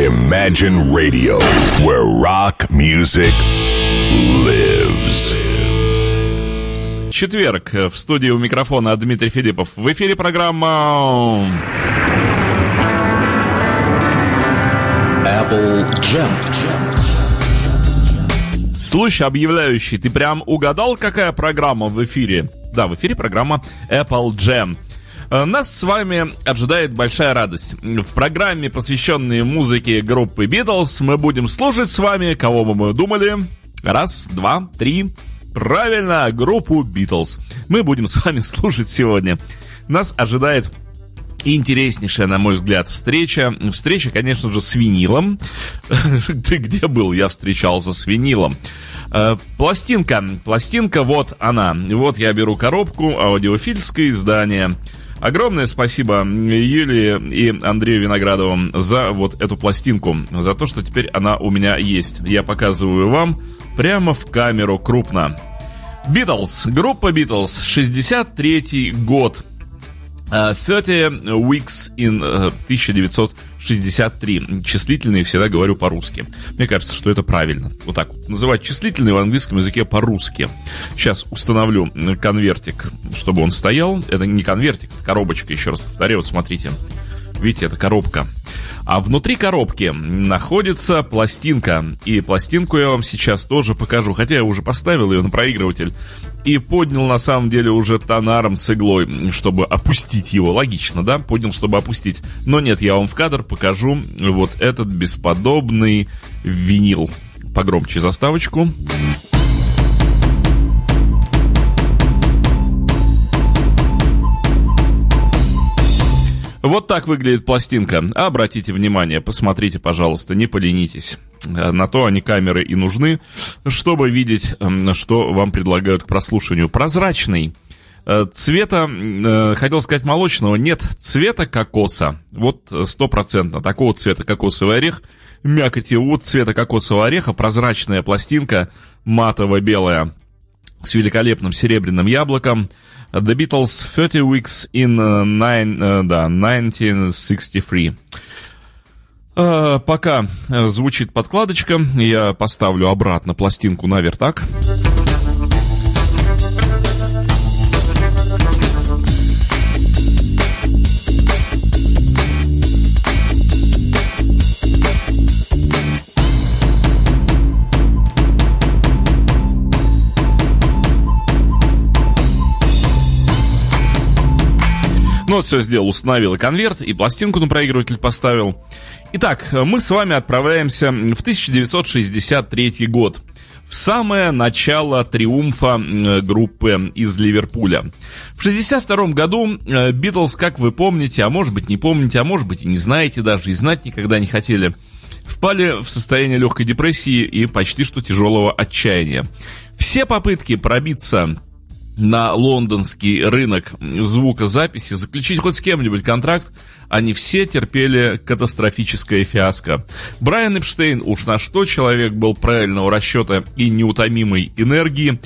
Imagine Radio, where rock music lives. Четверг. В студии у микрофона Дмитрий Филиппов. В эфире программа... Apple Jam. Слушай, объявляющий, ты прям угадал, какая программа в эфире? Да, в эфире программа Apple Jam. Э, Нас с вами ожидает большая радость. В программе, посвященной музыке группы Beatles, мы будем слушать с вами, кого бы мы думали. Раз, два, три. Правильно, группу Beatles. Мы будем с вами слушать сегодня. Нас ожидает интереснейшая, на мой взгляд, встреча. Встреча, конечно же, с винилом. Ты где был? Я встречался с винилом. Э, Пластинка. Пластинка, вот она. Вот я беру коробку, аудиофильское издание. Огромное спасибо Юлии и Андрею Виноградовым за вот эту пластинку, за то, что теперь она у меня есть. Я показываю вам прямо в камеру крупно. Битлз, группа Битлз, 63 год. Uh, 30 Weeks in uh, 1963. Числительные всегда говорю по-русски. Мне кажется, что это правильно. Вот так вот. Называть числительные в английском языке по-русски. Сейчас установлю конвертик, чтобы он стоял. Это не конвертик, это коробочка, еще раз повторяю. Вот смотрите. Видите, это коробка. А внутри коробки находится пластинка. И пластинку я вам сейчас тоже покажу. Хотя я уже поставил ее на проигрыватель. И поднял на самом деле уже тонаром с иглой, чтобы опустить его. Логично, да? Поднял, чтобы опустить. Но нет, я вам в кадр покажу вот этот бесподобный винил. Погромче заставочку. Вот так выглядит пластинка. Обратите внимание, посмотрите, пожалуйста, не поленитесь. На то они камеры и нужны, чтобы видеть, что вам предлагают к прослушиванию. Прозрачный. Цвета, хотел сказать молочного, нет, цвета кокоса. Вот стопроцентно, такого цвета кокосовый орех. Мякоти вот цвета кокосового ореха, прозрачная пластинка, матово-белая, с великолепным серебряным яблоком. The Beatles 30 Weeks in uh, nine, uh, да, 1963. Uh, пока звучит подкладочка, я поставлю обратно пластинку на вертак. Ну вот все сделал, установил и конверт, и пластинку на проигрыватель поставил. Итак, мы с вами отправляемся в 1963 год. В самое начало триумфа группы из Ливерпуля. В 1962 году Битлз, как вы помните, а может быть не помните, а может быть и не знаете даже, и знать никогда не хотели, впали в состояние легкой депрессии и почти что тяжелого отчаяния. Все попытки пробиться на лондонский рынок звукозаписи, заключить хоть с кем-нибудь контракт, они все терпели катастрофическое фиаско. Брайан Эпштейн, уж на что человек был правильного расчета и неутомимой энергии,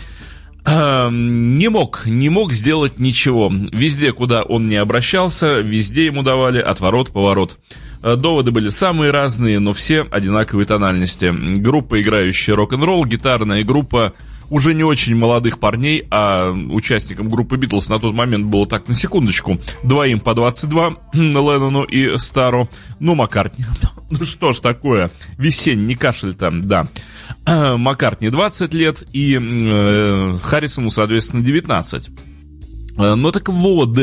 не мог, не мог сделать ничего. Везде, куда он не обращался, везде ему давали отворот-поворот. Доводы были самые разные, но все одинаковой тональности. Группа, играющая рок-н-ролл, гитарная группа уже не очень молодых парней, а участникам группы Битлз на тот момент было так, на секундочку, двоим по 22, Леннону и Стару, ну, Маккартни. Ну что ж такое, весенний кашель там, да. Маккартни 20 лет и э, Харрисону, соответственно, 19. Ну так вот,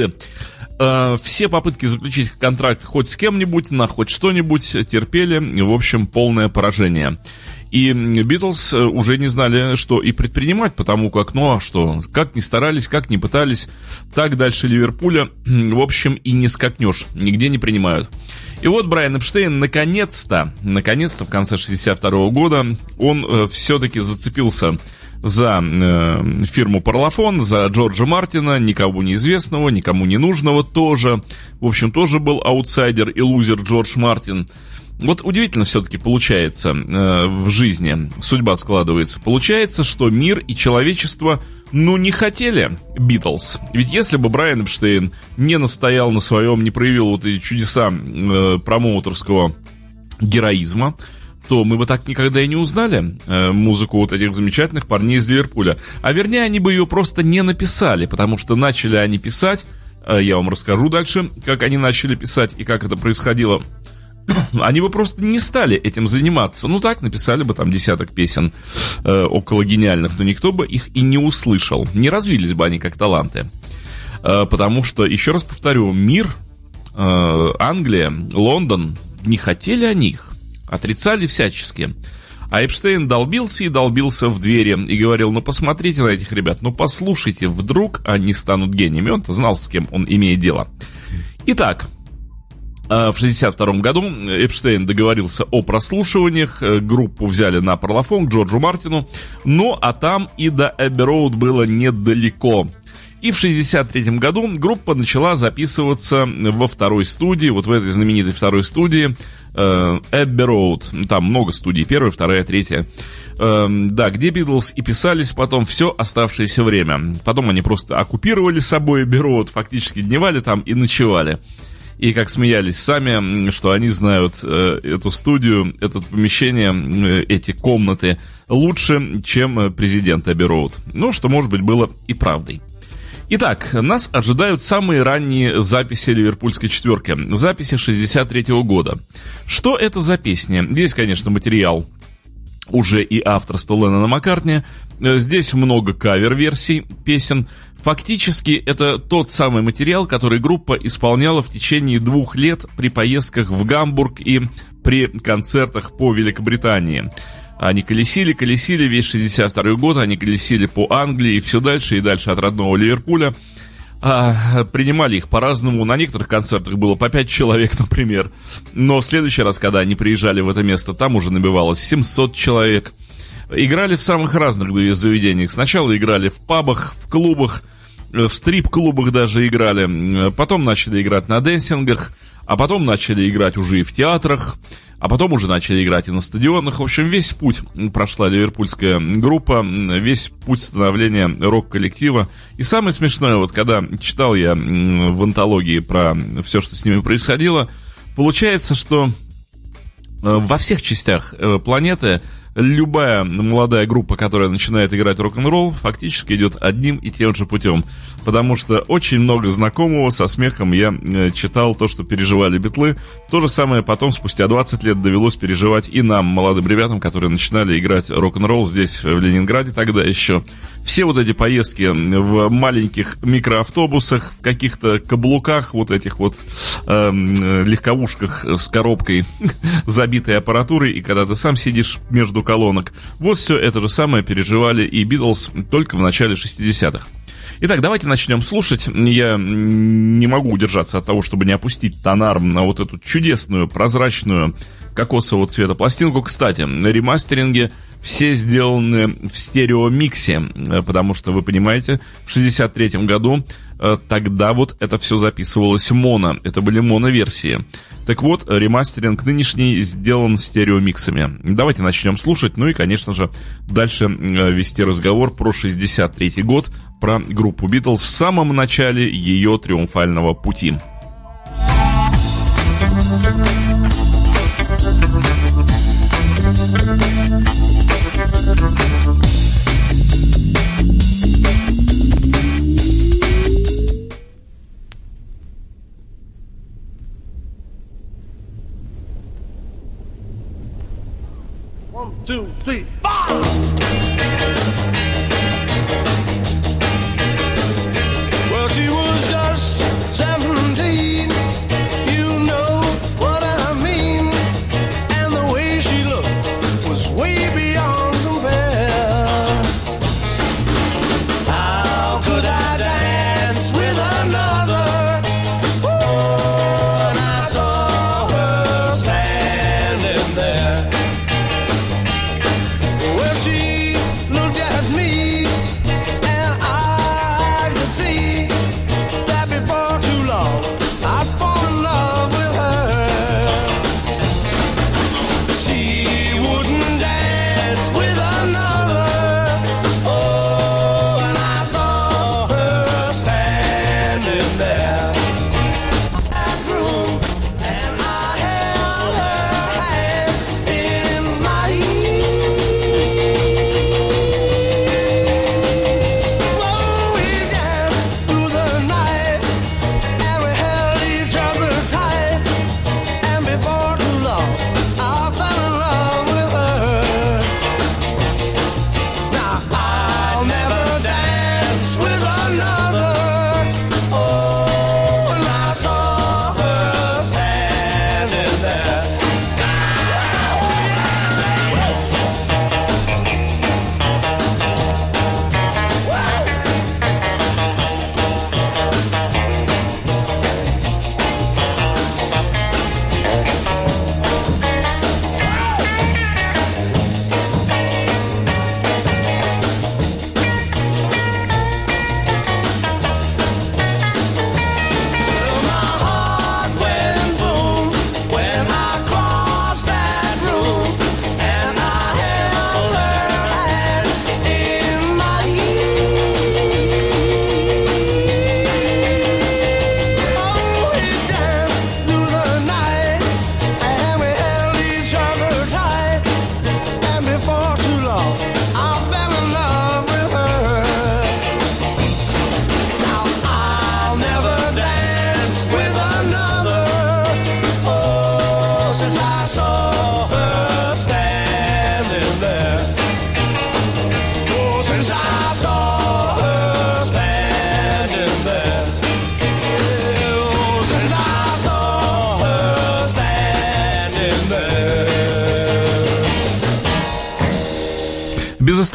все попытки заключить контракт хоть с кем-нибудь, на хоть что-нибудь терпели, в общем, полное поражение. И Битлз уже не знали, что и предпринимать, потому как, ну а что, как ни старались, как ни пытались, так дальше Ливерпуля, в общем, и не скакнешь, нигде не принимают. И вот Брайан Эпштейн наконец-то, наконец-то в конце 62 года он э, все-таки зацепился за э, фирму Парлофон, за Джорджа Мартина, никому неизвестного, никому не нужного тоже. В общем, тоже был аутсайдер и лузер Джордж Мартин. Вот удивительно все-таки получается э, в жизни, судьба складывается. Получается, что мир и человечество, ну, не хотели Битлз. Ведь если бы Брайан Эпштейн не настоял на своем, не проявил вот эти чудеса э, промоутерского героизма, то мы бы так никогда и не узнали э, музыку вот этих замечательных парней из Ливерпуля. А вернее, они бы ее просто не написали, потому что начали они писать, э, я вам расскажу дальше, как они начали писать и как это происходило. Они бы просто не стали этим заниматься. Ну так, написали бы там десяток песен э, около гениальных, но никто бы их и не услышал. Не развились бы они как таланты. Э, потому что, еще раз повторю, мир, э, Англия, Лондон не хотели о них отрицали всячески. А Эпштейн долбился и долбился в двери и говорил, ну посмотрите на этих ребят, ну послушайте, вдруг они станут гениями. Он-то знал, с кем он имеет дело. Итак, в 1962 году Эпштейн договорился о прослушиваниях, э, группу взяли на Парлофон к Джорджу Мартину, ну а там и до Эбби Роуд было недалеко. И в 1963 году группа начала записываться во второй студии, вот в этой знаменитой второй студии, Эбби Роуд. Там много студий, первая, вторая, третья. Э, да, где Битлз и писались потом все оставшееся время. Потом они просто оккупировали собой Эбби Роуд, фактически дневали там и ночевали. И как смеялись сами, что они знают э, эту студию, это помещение, э, эти комнаты лучше, чем президент Эбби. Ну, что, может быть, было и правдой. Итак, нас ожидают самые ранние записи ливерпульской четверки. Записи 63 -го года. Что это за песни? Здесь, конечно, материал уже и авторство Леннона Маккартни. Здесь много кавер-версий песен. Фактически это тот самый материал, который группа исполняла в течение двух лет при поездках в Гамбург и при концертах по Великобритании. Они колесили, колесили весь 62 год, они колесили по Англии, и все дальше и дальше от родного Ливерпуля. А, принимали их по-разному. На некоторых концертах было по 5 человек, например. Но в следующий раз, когда они приезжали в это место, там уже набивалось 700 человек. Играли в самых разных заведениях. Сначала играли в пабах, в клубах, в стрип-клубах даже играли. Потом начали играть на дэнсингах, а потом начали играть уже и в театрах. А потом уже начали играть и на стадионах. В общем, весь путь прошла ливерпульская группа, весь путь становления рок-коллектива. И самое смешное, вот когда читал я в антологии про все, что с ними происходило, получается, что э, во всех частях э, планеты любая молодая группа, которая начинает играть рок-н-ролл, фактически идет одним и тем же путем потому что очень много знакомого со смехом я э, читал то, что переживали битлы. То же самое потом, спустя 20 лет, довелось переживать и нам, молодым ребятам, которые начинали играть рок-н-ролл здесь, в Ленинграде тогда еще. Все вот эти поездки в маленьких микроавтобусах, в каких-то каблуках, вот этих вот э, легковушках с коробкой забитой аппаратурой, и когда ты сам сидишь между колонок. Вот все это же самое переживали и Битлз только в начале 60-х. Итак, давайте начнем слушать. Я не могу удержаться от того, чтобы не опустить тонар на вот эту чудесную, прозрачную кокосового цвета пластинку. Кстати, на ремастеринге все сделаны в стереомиксе, потому что, вы понимаете, в 63 году э, тогда вот это все записывалось моно. Это были моно-версии. Так вот, ремастеринг нынешний сделан стереомиксами. Давайте начнем слушать, ну и, конечно же, дальше э, вести разговор про 63 год, про группу Битлз в самом начале ее триумфального пути. Two, three, four.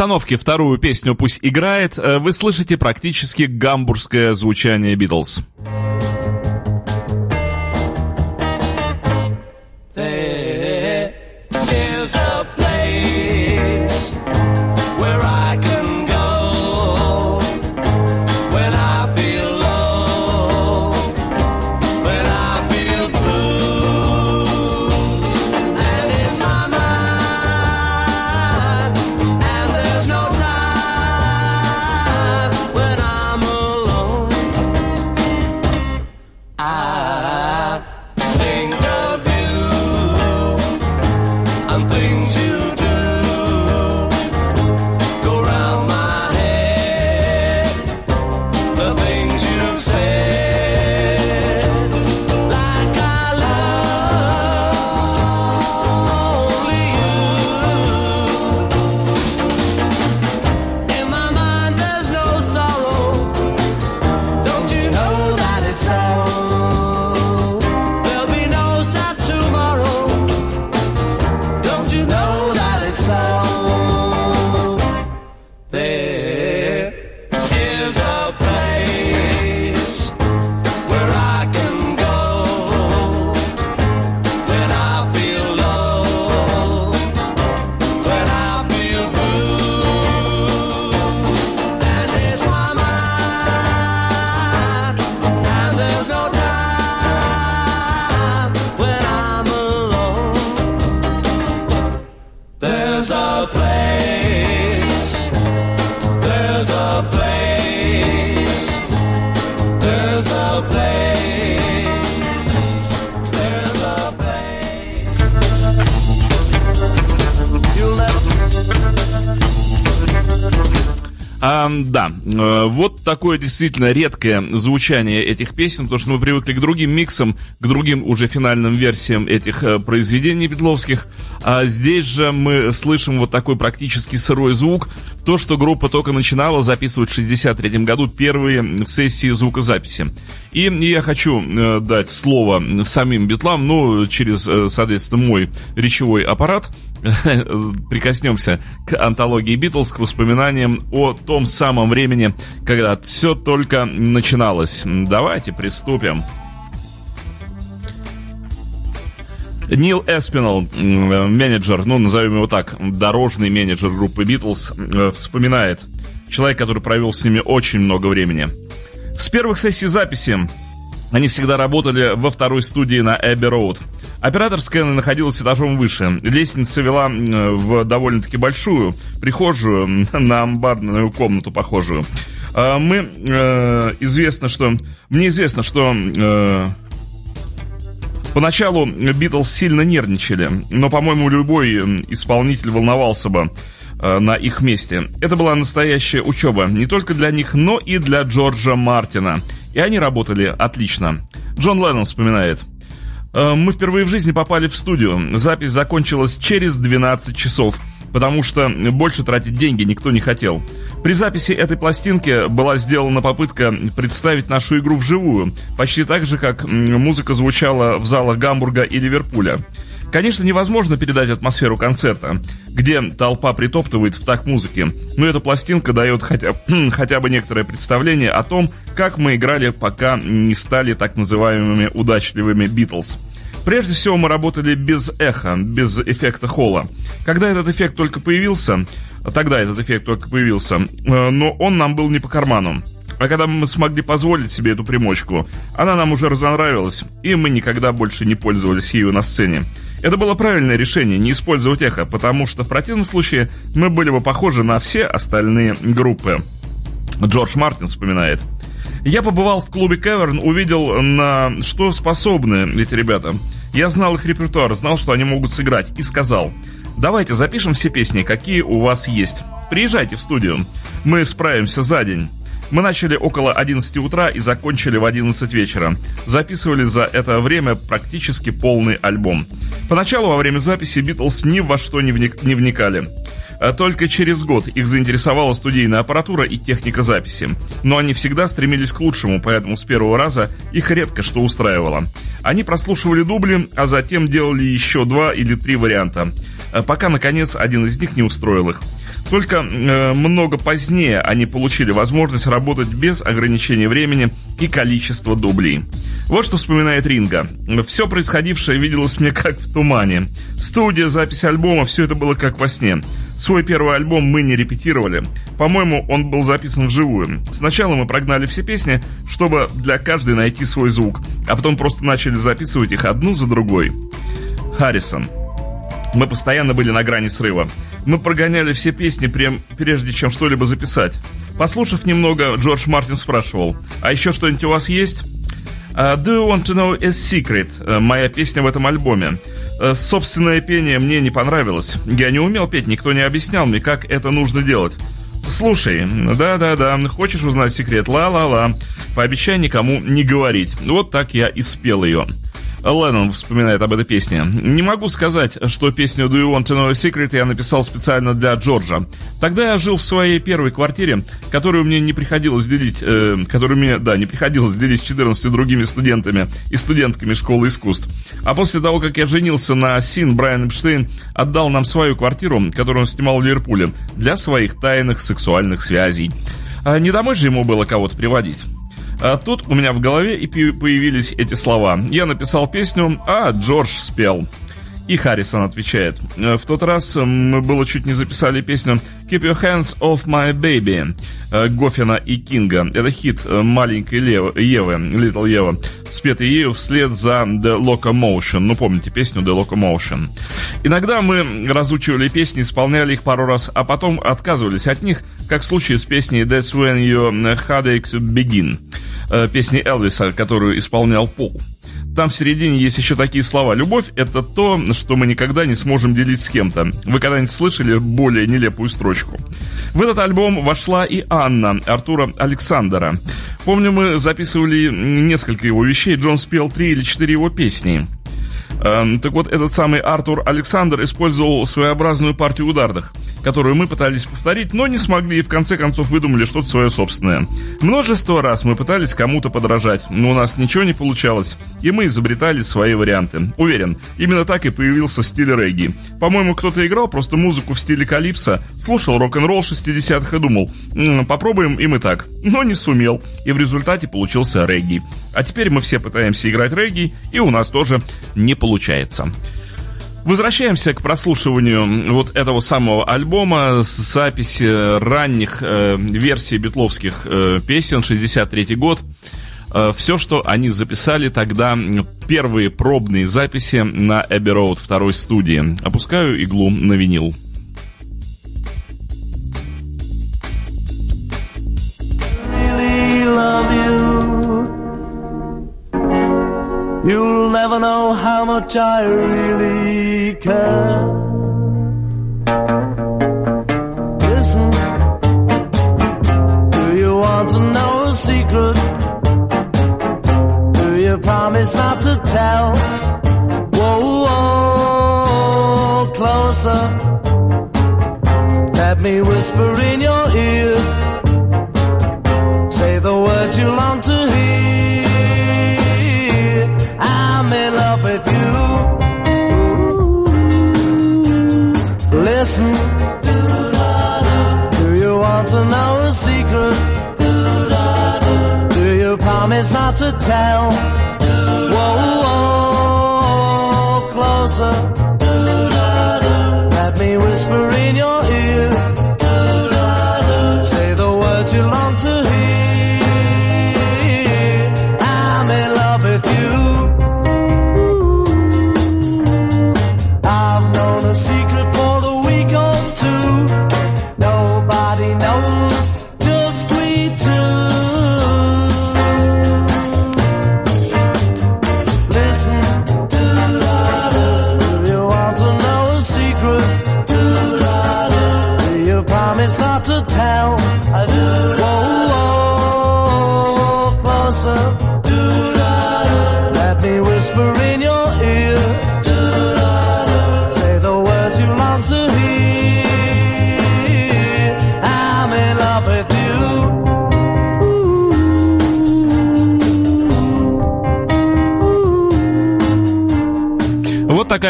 Без остановки вторую песню «Пусть играет» э, вы слышите практически гамбургское звучание «Битлз». Действительно редкое звучание этих песен, потому что мы привыкли к другим миксам, к другим уже финальным версиям этих э, произведений битловских. А здесь же мы слышим вот такой практически сырой звук. То, что группа только начинала записывать в 63 году первые сессии звукозаписи. И я хочу э, дать слово самим битлам, ну, через, соответственно, мой речевой аппарат – прикоснемся к антологии Битлз, к воспоминаниям о том самом времени, когда все только начиналось. Давайте приступим. Нил Эспинал, менеджер, ну, назовем его так, дорожный менеджер группы Битлз, э, вспоминает. Человек, который провел с ними очень много времени. С первых сессий записи они всегда работали во второй студии на Эбби Роуд. Операторская находилась этажом выше. Лестница вела в довольно-таки большую прихожую, на амбарную комнату похожую. А, мы э, известно, что... Мне известно, что... Э, Поначалу Битлз сильно нервничали, но, по-моему, любой исполнитель волновался бы э, на их месте. Это была настоящая учеба не только для них, но и для Джорджа Мартина. И они работали отлично. Джон Леннон вспоминает – мы впервые в жизни попали в студию. Запись закончилась через 12 часов потому что больше тратить деньги никто не хотел. При записи этой пластинки была сделана попытка представить нашу игру вживую, почти так же, как музыка звучала в залах Гамбурга и Ливерпуля. Конечно, невозможно передать атмосферу концерта, где толпа притоптывает в так музыки, но эта пластинка дает хотя, хотя бы некоторое представление о том, как мы играли, пока не стали так называемыми удачливыми Битлз. Прежде всего мы работали без эха, без эффекта холла. Когда этот эффект только появился, тогда этот эффект только появился, э, но он нам был не по карману. А когда мы смогли позволить себе эту примочку, она нам уже разонравилась, и мы никогда больше не пользовались ею на сцене. Это было правильное решение, не использовать эхо, потому что в противном случае мы были бы похожи на все остальные группы. Джордж Мартин вспоминает. Я побывал в клубе Кеверн, увидел, на что способны эти ребята. Я знал их репертуар, знал, что они могут сыграть, и сказал, давайте запишем все песни, какие у вас есть. Приезжайте в студию, мы справимся за день. Мы начали около 11 утра и закончили в 11 вечера. Записывали за это время практически полный альбом. Поначалу во время записи Битлз ни во что не, вник, не вникали. А только через год их заинтересовала студийная аппаратура и техника записи. Но они всегда стремились к лучшему, поэтому с первого раза их редко что устраивало. Они прослушивали дубли, а затем делали еще два или три варианта, пока, наконец, один из них не устроил их. Только э, много позднее они получили возможность работать без ограничения времени и количества дублей. Вот что вспоминает Ринга. Все происходившее виделось мне как в тумане. Студия, запись альбома, все это было как во сне. Свой первый альбом мы не репетировали. По-моему, он был записан вживую. Сначала мы прогнали все песни, чтобы для каждой найти свой звук, а потом просто начали записывать их одну за другой. Харрисон. Мы постоянно были на грани срыва. Мы прогоняли все песни, прежде чем что-либо записать. Послушав немного, Джордж Мартин спрашивал, «А еще что-нибудь у вас есть?» Uh, Do You Want To Know A Secret? Uh, моя песня в этом альбоме. Uh, собственное пение мне не понравилось. Я не умел петь, никто не объяснял мне, как это нужно делать. Слушай, да-да-да, хочешь узнать секрет? Ла-ла-ла. Пообещай никому не говорить. Вот так я и спел ее. Леннон вспоминает об этой песне. Не могу сказать, что песню Do You Want to Know a Secret я написал специально для Джорджа. Тогда я жил в своей первой квартире, которую мне не приходилось делить, э, которую мне, да, не приходилось делить с 14 другими студентами и студентками школы искусств. А после того, как я женился на Син, Брайан Эпштейн отдал нам свою квартиру, которую он снимал в Ливерпуле, для своих тайных сексуальных связей. А не домой же ему было кого-то приводить. А тут у меня в голове и появились эти слова. Я написал песню, а Джордж спел. И Харрисон отвечает. «Э, в тот раз мы было чуть не записали песню Keep Your Hands Off My Baby э, Гофина и Кинга. Это хит э, маленькой Левы, Евы, Little Ева, спетый ею вслед за The Locomotion. Ну, помните песню The Locomotion. Иногда мы разучивали песни, исполняли их пару раз, а потом отказывались от них, как в случае с песней That's When Your Headaches Begin, песни Элвиса, которую исполнял Пол. Там в середине есть еще такие слова. Любовь — это то, что мы никогда не сможем делить с кем-то. Вы когда-нибудь слышали более нелепую строчку? В этот альбом вошла и Анна Артура Александра. Помню, мы записывали несколько его вещей. Джон спел три или четыре его песни. Эм, так вот, этот самый Артур Александр использовал своеобразную партию ударных, которую мы пытались повторить, но не смогли и в конце концов выдумали что-то свое собственное. Множество раз мы пытались кому-то подражать, но у нас ничего не получалось, и мы изобретали свои варианты. Уверен, именно так и появился стиль регги. По-моему, кто-то играл просто музыку в стиле калипсо, слушал рок-н-ролл 60-х и думал, попробуем и мы так, но не сумел, и в результате получился регги. А теперь мы все пытаемся играть регги, и у нас тоже не получается. Возвращаемся к прослушиванию вот этого самого альбома с записи ранних э, версий битловских э, песен, 63 год. Э, все, что они записали тогда, первые пробные записи на Abbey Road второй студии. Опускаю иглу на винил. You'll never know how much I really care. Listen, do you want to know a secret? Do you promise not to tell? Whoa, whoa, closer. Let me whisper in your ear. Say the words you long to I'm in love with you. Listen, do you want to know a secret? Do you promise not to tell? Whoa, whoa, closer.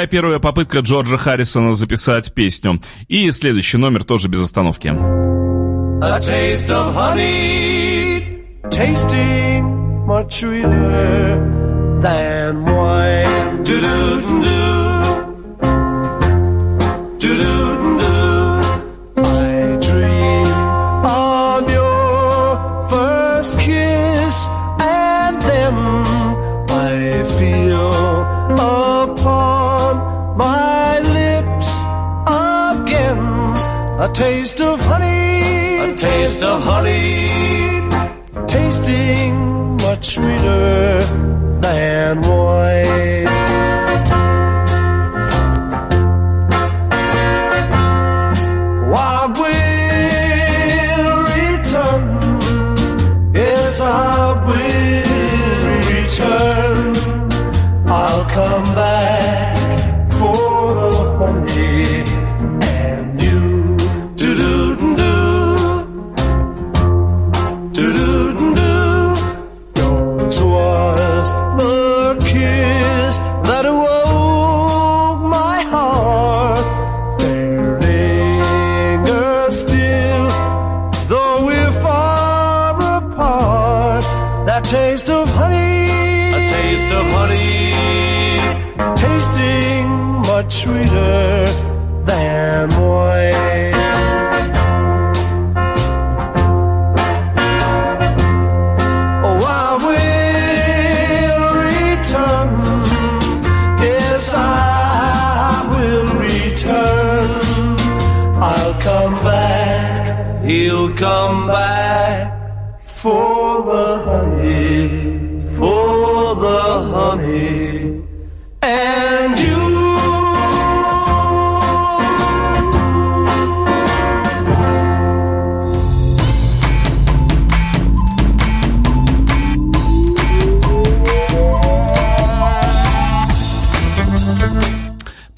Такая первая попытка Джорджа Харрисона записать песню. И следующий номер тоже без остановки. A taste of honey, tasting much sweeter than wine. Taste of honey, a taste of honey, tasting much sweeter than wine.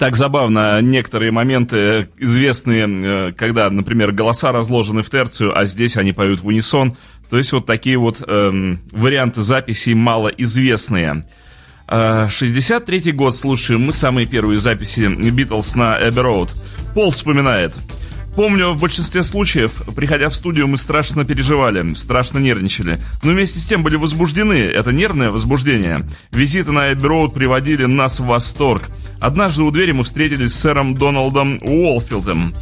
Так забавно некоторые моменты известные, э, когда, например, голоса разложены в терцию, а здесь они поют в унисон. То есть вот такие вот эм, варианты записей малоизвестные. 63-й э, год слушаем мы самые первые записи Битлз на Эбби Роуд. Пол вспоминает. Помню, в большинстве случаев, приходя в студию, мы страшно переживали, страшно нервничали. Но вместе с тем были возбуждены. Это нервное возбуждение. Визиты на Эбби приводили нас в восторг. Однажды у двери мы встретились с сэром Доналдом Уолфилдом.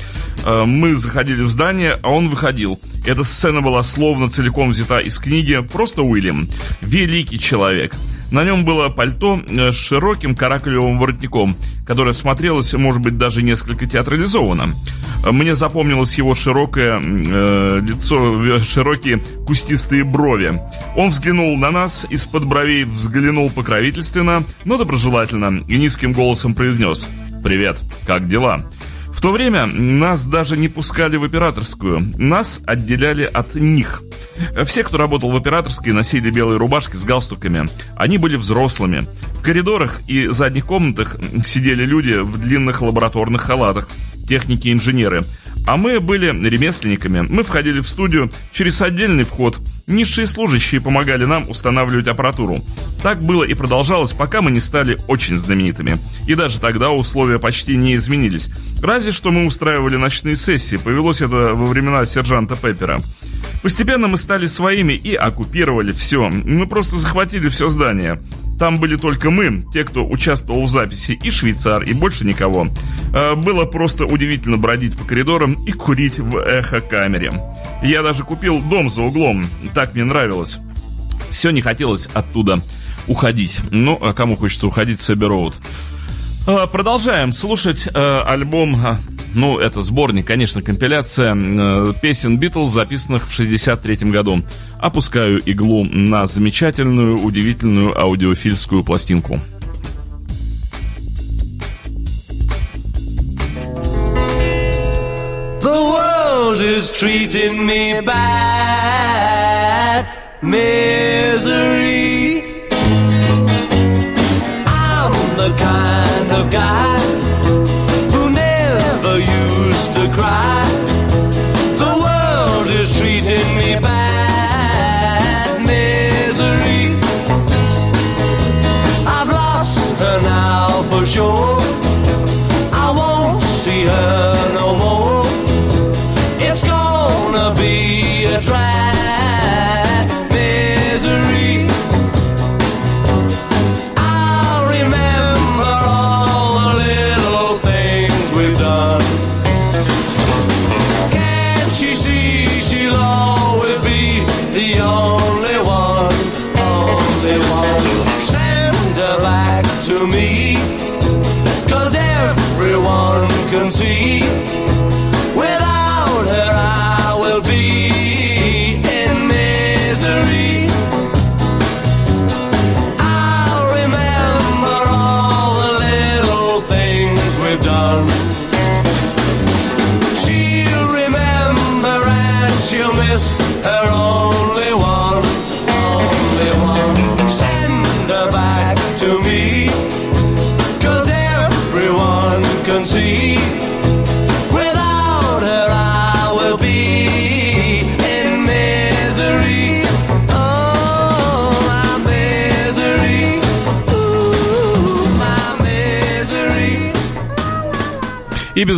Э, мы заходили в здание, а он выходил. Эта сцена была словно целиком взята из книги «Просто Уильям». Великий человек. На нем было пальто э, с широким каракулевым воротником, которое смотрелось, может быть, даже несколько театрализованно. Мне запомнилось его широкое э, лицо, широкие кустистые брови. Он взглянул на нас, из-под бровей взглянул покровительственно, но доброжелательно и низким голосом произнес «Привет, как дела?» В то время нас даже не пускали в операторскую. Нас отделяли от них. Все, кто работал в операторской, носили белые рубашки с галстуками. Они были взрослыми. В коридорах и задних комнатах сидели люди в длинных лабораторных халатах, техники-инженеры. А мы были ремесленниками. Мы входили в студию через отдельный вход – Низшие служащие помогали нам устанавливать аппаратуру. Так было и продолжалось, пока мы не стали очень знаменитыми. И даже тогда условия почти не изменились. Разве что мы устраивали ночные сессии, повелось это во времена сержанта Пеппера. Постепенно мы стали своими и оккупировали все. Мы просто захватили все здание. Там были только мы, те, кто участвовал в записи, и швейцар, и больше никого. А, было просто удивительно бродить по коридорам и курить в эхо-камере. Я даже купил дом за углом, так мне нравилось. Все не хотелось оттуда уходить. Ну, а кому хочется уходить с? А, продолжаем слушать э, альбом ну, это сборник, конечно, компиляция э, песен Битлз, записанных в 63 году. Опускаю иглу на замечательную, удивительную аудиофильскую пластинку. The world is treating me bad, misery. I'm the kind of guy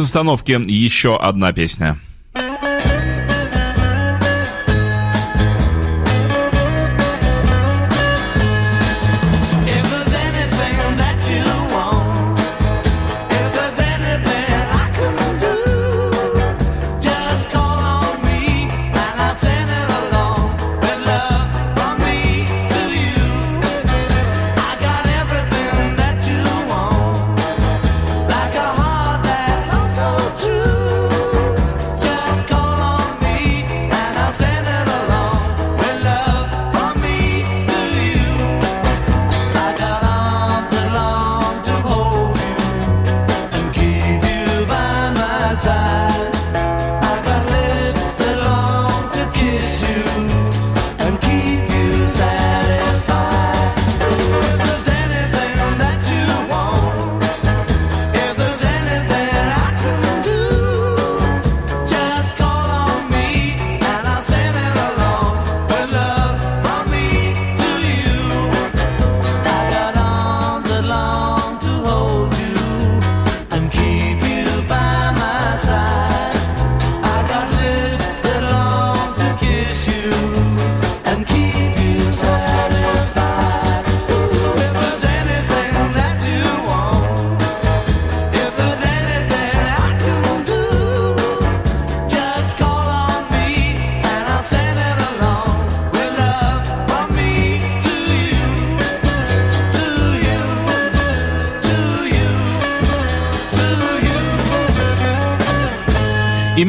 остановки еще одна песня.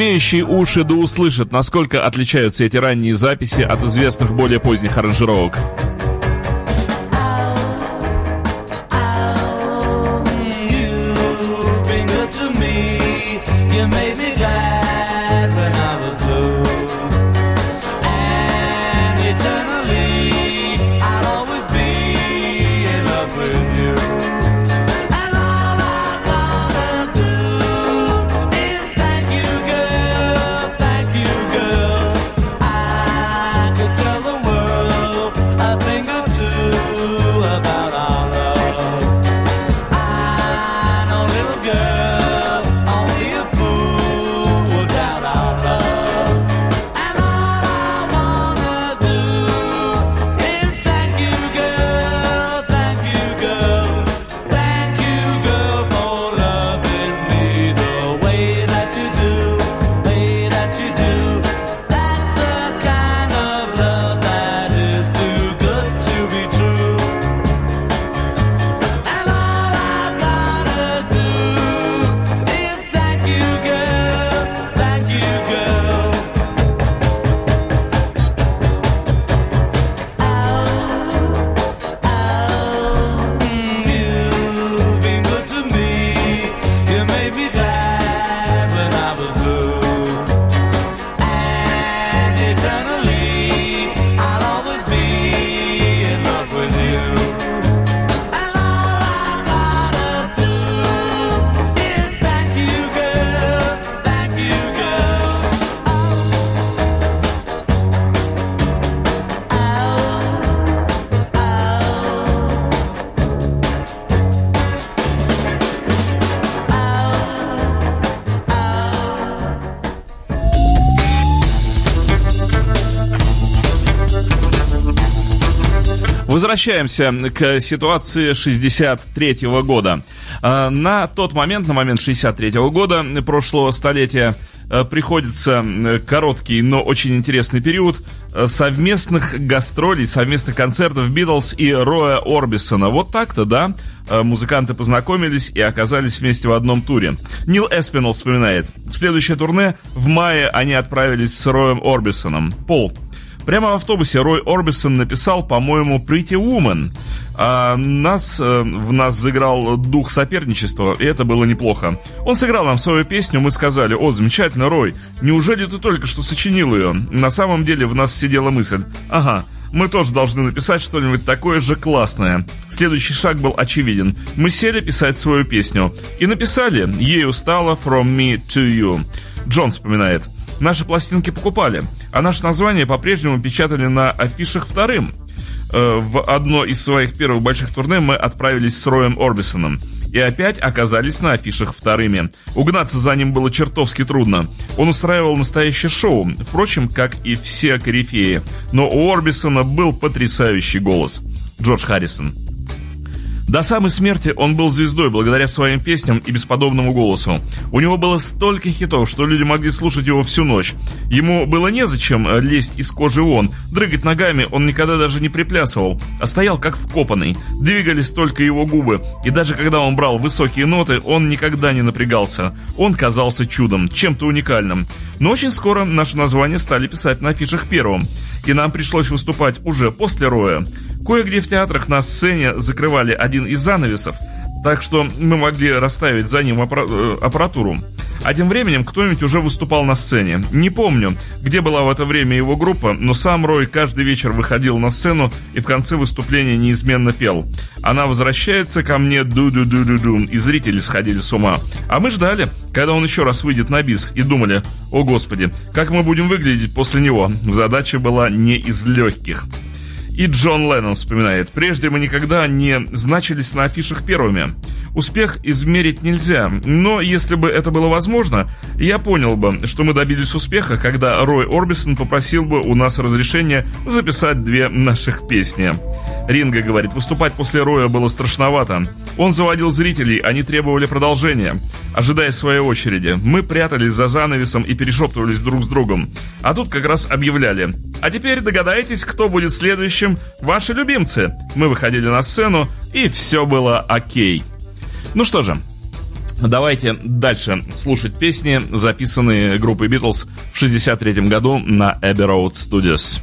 имеющие уши да услышат, насколько отличаются эти ранние записи от известных более поздних аранжировок. возвращаемся к ситуации 63 -го года. А, на тот момент, на момент 63 -го года прошлого столетия, а, приходится короткий, но очень интересный период а, совместных гастролей, совместных концертов Битлз и Роя Орбисона. Вот так-то, да? Музыканты познакомились и оказались вместе в одном туре. Нил Эспинол вспоминает. В следующее турне в мае они отправились с Роем Орбисоном. Пол, Прямо в автобусе Рой Орбисон написал, по-моему, Pretty Woman. А нас, э, в нас заиграл дух соперничества, и это было неплохо. Он сыграл нам свою песню, мы сказали, о, замечательно, Рой, неужели ты только что сочинил ее? На самом деле в нас сидела мысль, ага, мы тоже должны написать что-нибудь такое же классное. Следующий шаг был очевиден. Мы сели писать свою песню. И написали «Ею стало From Me to You». Джон вспоминает. Наши пластинки покупали, а наше название по-прежнему печатали на афишах вторым. Э, В одно из своих первых больших турне мы отправились с Роем Орбисоном. И опять оказались на афишах вторыми. Угнаться за ним было чертовски трудно. Он устраивал настоящее шоу, впрочем, как и все корифеи. Но у Орбисона был потрясающий голос. Джордж Харрисон. До самой смерти он был звездой благодаря своим песням и бесподобному голосу. У него было столько хитов, что люди могли слушать его всю ночь. Ему было незачем э, лезть из кожи вон. Дрыгать ногами он никогда даже не приплясывал, а стоял как вкопанный. Двигались только его губы. И даже когда он брал высокие ноты, он никогда не напрягался. Он казался чудом, чем-то уникальным. Но очень скоро наше название стали писать на афишах первым. И нам пришлось выступать уже после Роя. Кое-где в театрах на сцене закрывали один из занавесов, так что мы могли расставить за ним э, аппаратуру. А тем временем кто-нибудь уже выступал на сцене. Не помню, где была в это время его группа, но сам Рой каждый вечер выходил на сцену и в конце выступления неизменно пел. Она возвращается ко мне ду-ду-ду-ду-ду, и зрители сходили с ума. А мы ждали, когда он еще раз выйдет на бис, и думали, о господи, как мы будем выглядеть после него. Задача была не из легких. И Джон Леннон вспоминает, прежде мы никогда не значились на афишах первыми. Успех измерить нельзя, но если бы это было возможно, я понял бы, что мы добились успеха, когда Рой Орбисон попросил бы у нас разрешения записать две наших песни. Ринга говорит, выступать после Роя было страшновато. Он заводил зрителей, они требовали продолжения. Ожидая своей очереди, мы прятались за занавесом и перешептывались друг с другом. А тут как раз объявляли. А теперь догадайтесь, кто будет следующим. Ваши любимцы. Мы выходили на сцену, и все было окей. Ну что же, давайте дальше слушать песни, записанные группой Битлз в 63 году на Abbey Road Studios.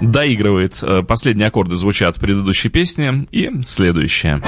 Доигрывает. э, Последние аккорды звучат предыдущей песни и следующая.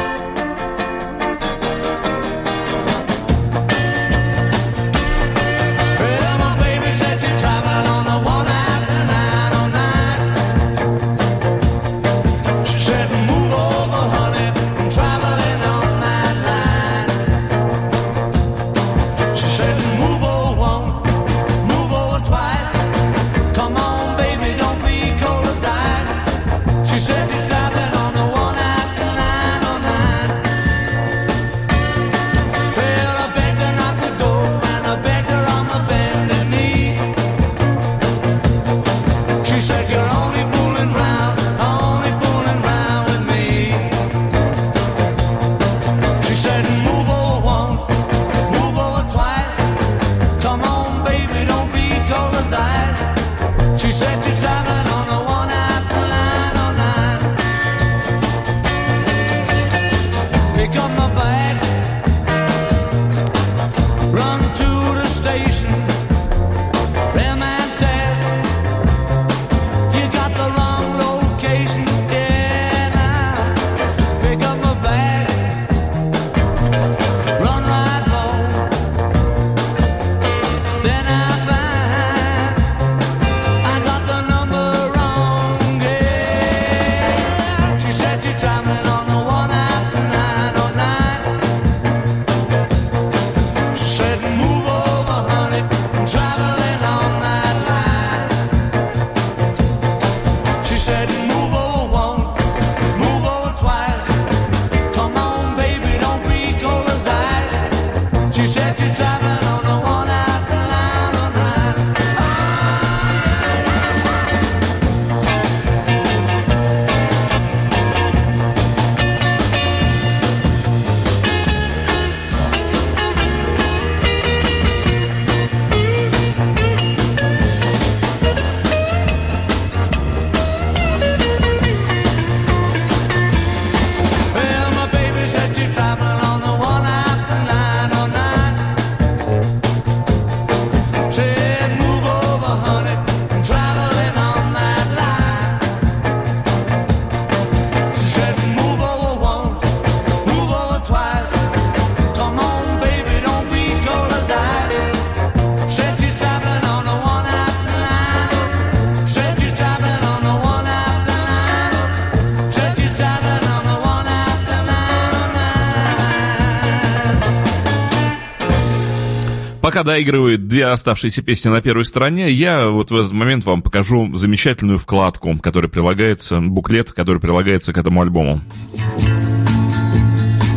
Пока доигрывают две оставшиеся песни на первой стороне, я вот в этот момент вам покажу замечательную вкладку, которая прилагается, буклет, который прилагается к этому альбому.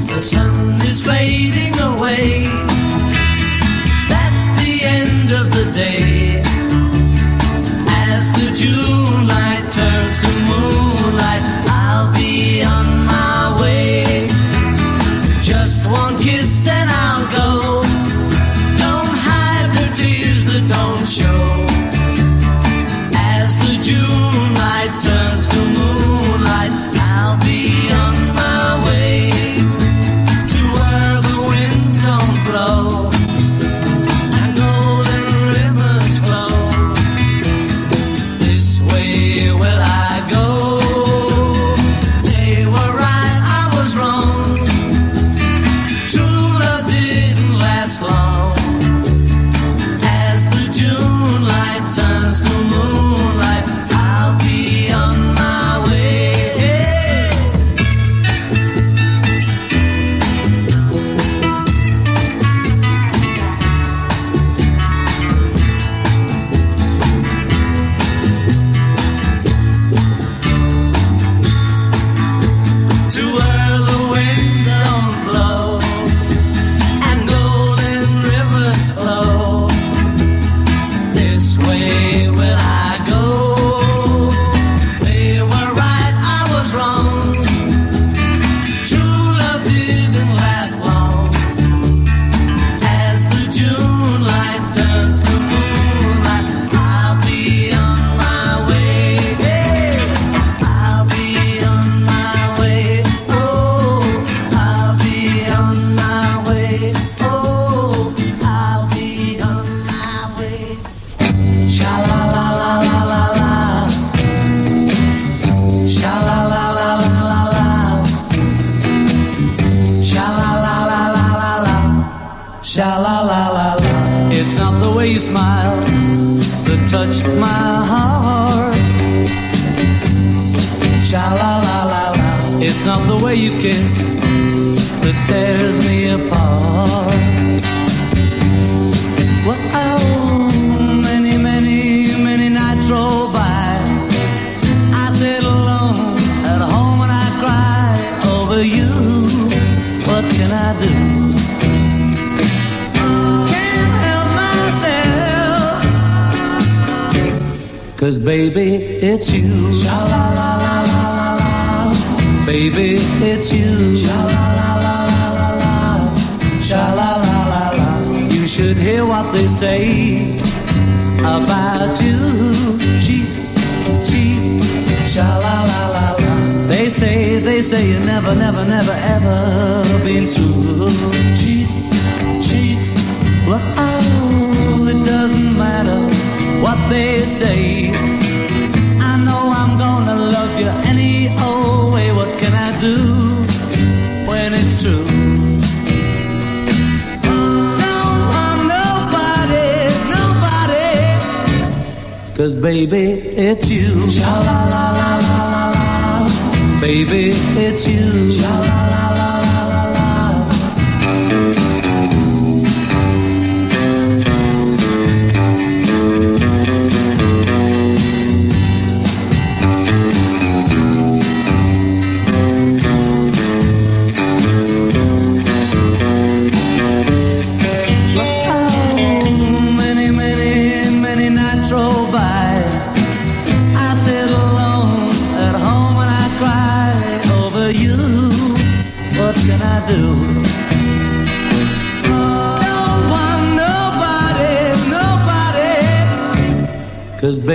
The sun is fading.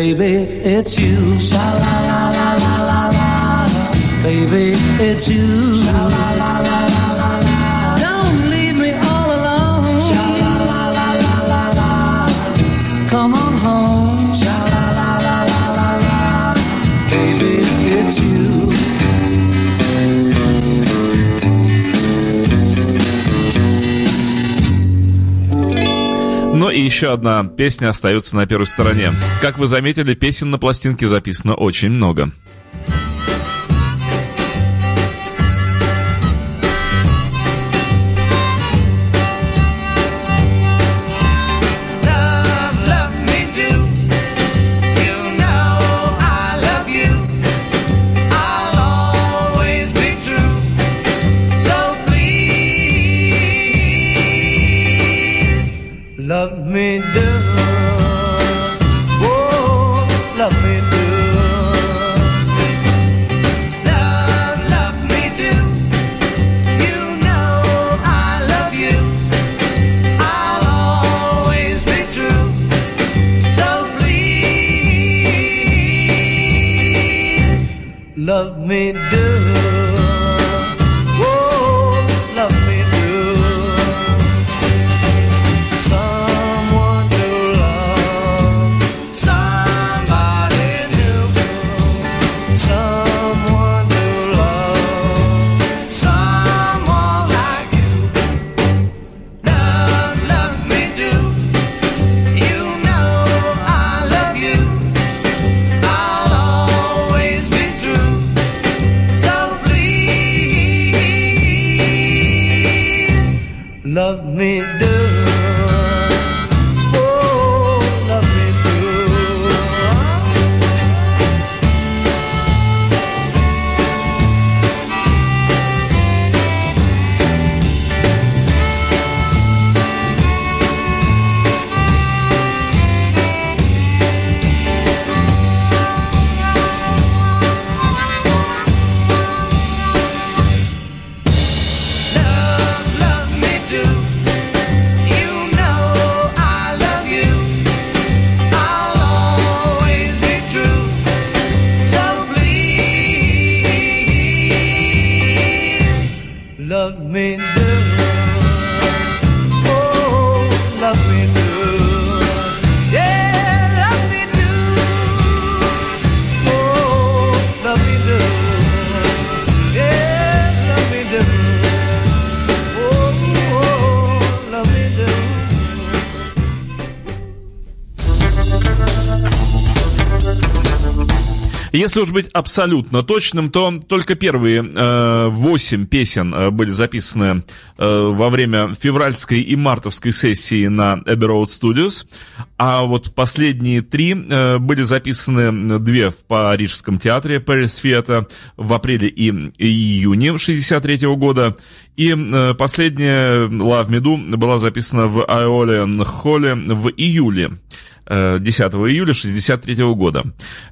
baby, it's you. Sha la la la la la la, baby, it's you. Sha la la la. и еще одна песня остается на первой стороне. Как вы заметили, песен на пластинке записано очень много. Если уж быть абсолютно точным, то только первые э, восемь песен э, были записаны э, во время февральской и мартовской сессии на Abbey Road Studios, а вот последние три э, были записаны, э, две в Парижском театре Paris Theatre в апреле и, и июне 63 года, и э, последняя Love Me Do была записана в Aeolian Холле в июле. Э, 10 июля 63 года.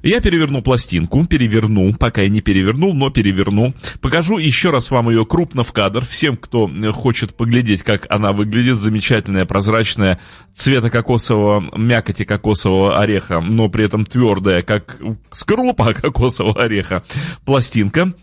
Я переверну пластинку, переверну, пока я не перевернул, но переверну. Покажу еще раз вам ее крупно в кадр. Всем, кто э, хочет поглядеть, как она выглядит, замечательная, прозрачная, цвета кокосового, мякоти кокосового ореха, но при этом твердая, как скорлупа кокосового ореха, пластинка.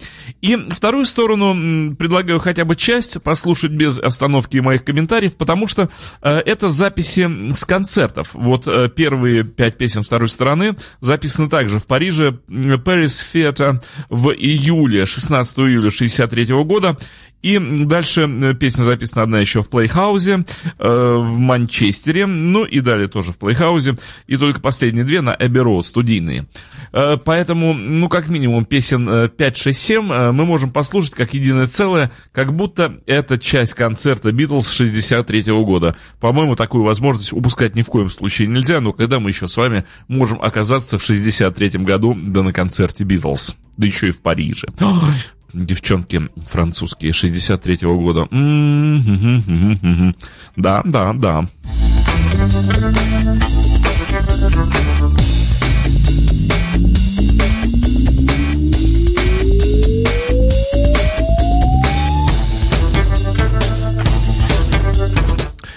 И вторую сторону предлагаю хотя бы часть послушать без остановки моих комментариев, потому что э, это записи с концертов. Вот э, первые пять песен второй стороны записаны также в Париже, Paris Theatre в июле, 16 июля 63 года. И дальше э, песня записана одна еще в Плейхаузе, э, в Манчестере, ну и далее тоже в Плейхаузе, и только последние две на Эбби Роуд, студийные. Э, поэтому, ну, как минимум, песен э, 5, 6, 7 э, мы можем послушать как единое целое, как будто это часть концерта Битлз 63 года. По-моему, такую возможность упускать ни в коем случае нельзя, но когда мы еще с вами можем оказаться в 63 году, да на концерте Битлз, да еще и в Париже. Ой, Девчонки французские 63-го года. Да, да, да.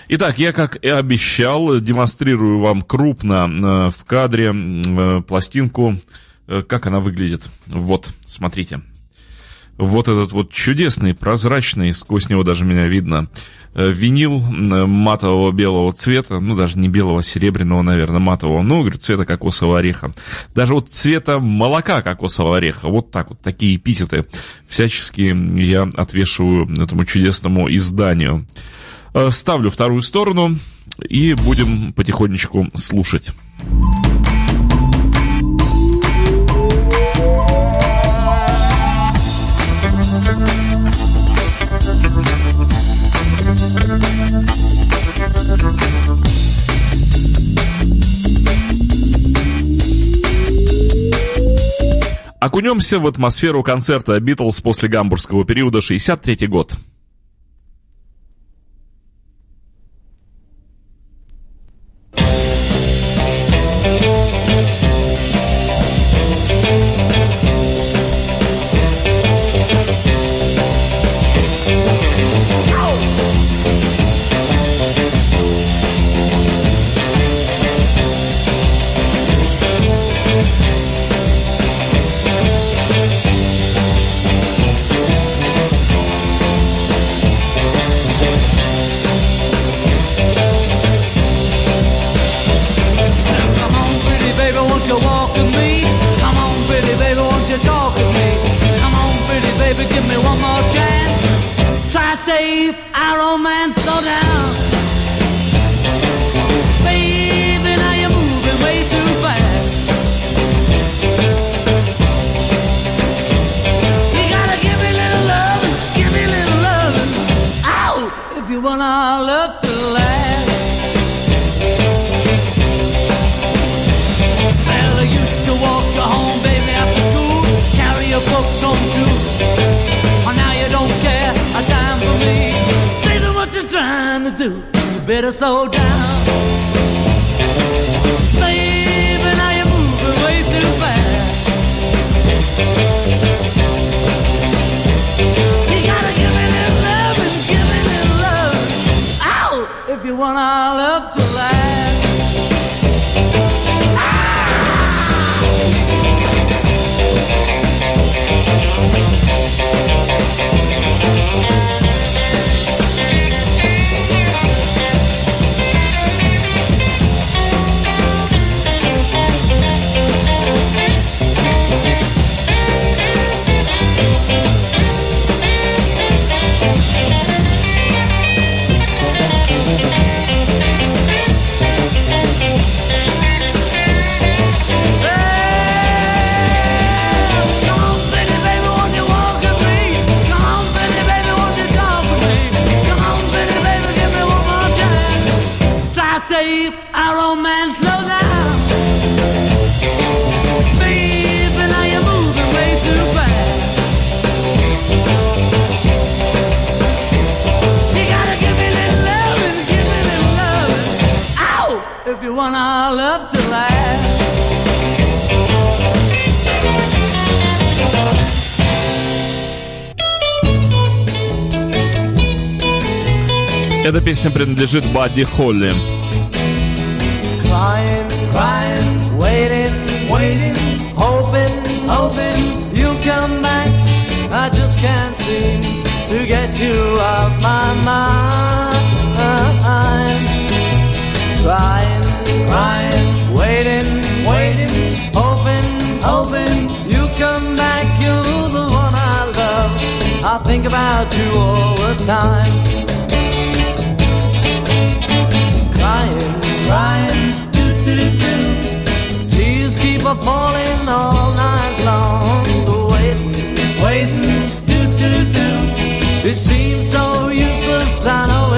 Итак, я, как и обещал, демонстрирую вам крупно э, в кадре э, пластинку, э, как она выглядит. Вот, смотрите. Вот этот вот чудесный, прозрачный, сквозь него даже меня видно, э, винил матового белого цвета, ну даже не белого, а серебряного, наверное, матового, ну, говорю, цвета кокосового ореха. Даже вот цвета молока кокосового ореха, вот так вот, такие эпитеты всячески я отвешиваю этому чудесному изданию. Э, Ставлю вторую сторону и будем потихонечку слушать. Окунемся в атмосферу концерта Битлз после гамбургского периода 63 год. Save our romance, slow down. Baby, now you're moving way too fast. You gotta give me a little loving, give me a little loving. Ow! If you you better slow down. Baby, now you're moving way too fast. You gotta give me love and give me love. If you want our love to Эта песня принадлежит Бадди Холли. Crying, crying, waiting, waiting, hoping, hoping you'll come back. I just can't seem to get you off my mind. Crying, crying, waiting, waiting, hoping, hoping you'll come back. You're the one I love. I think about you all the time. Crying. Tears keep a falling all night long. Waiting, waiting. It seems so useless. I know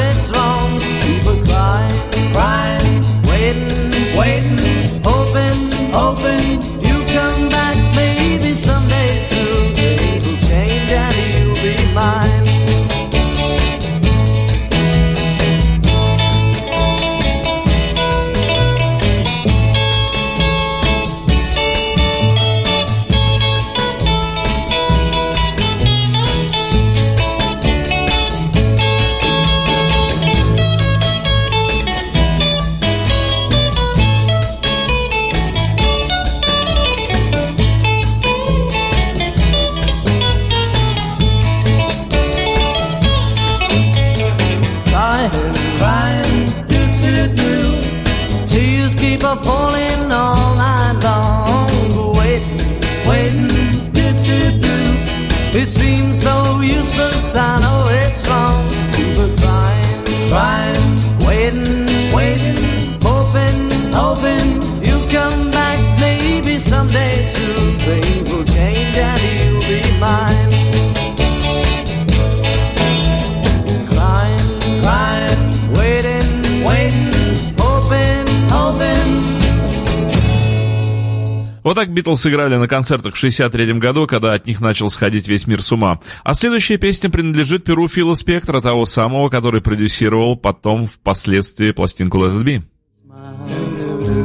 Битлз играли на концертах в 63 году, когда от них начал сходить весь мир с ума. А следующая песня принадлежит перу Фила Спектра, того самого, который продюсировал потом впоследствии пластинку Let It Be.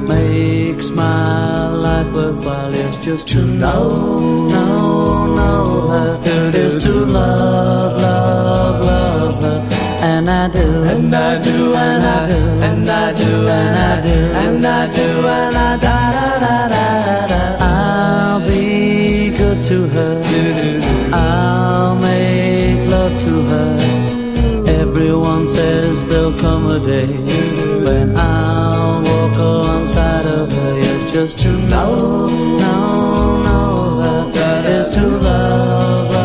makes my life worthwhile is just to know, know, know her, is to love, love, love her. And I do, and I do, and I do, and I do, and I do, and I do, and I da da da da da. Her. I'll make love to her. Everyone says there'll come a day when I'll walk alongside of her. Yes, just to know, know, know her is to love,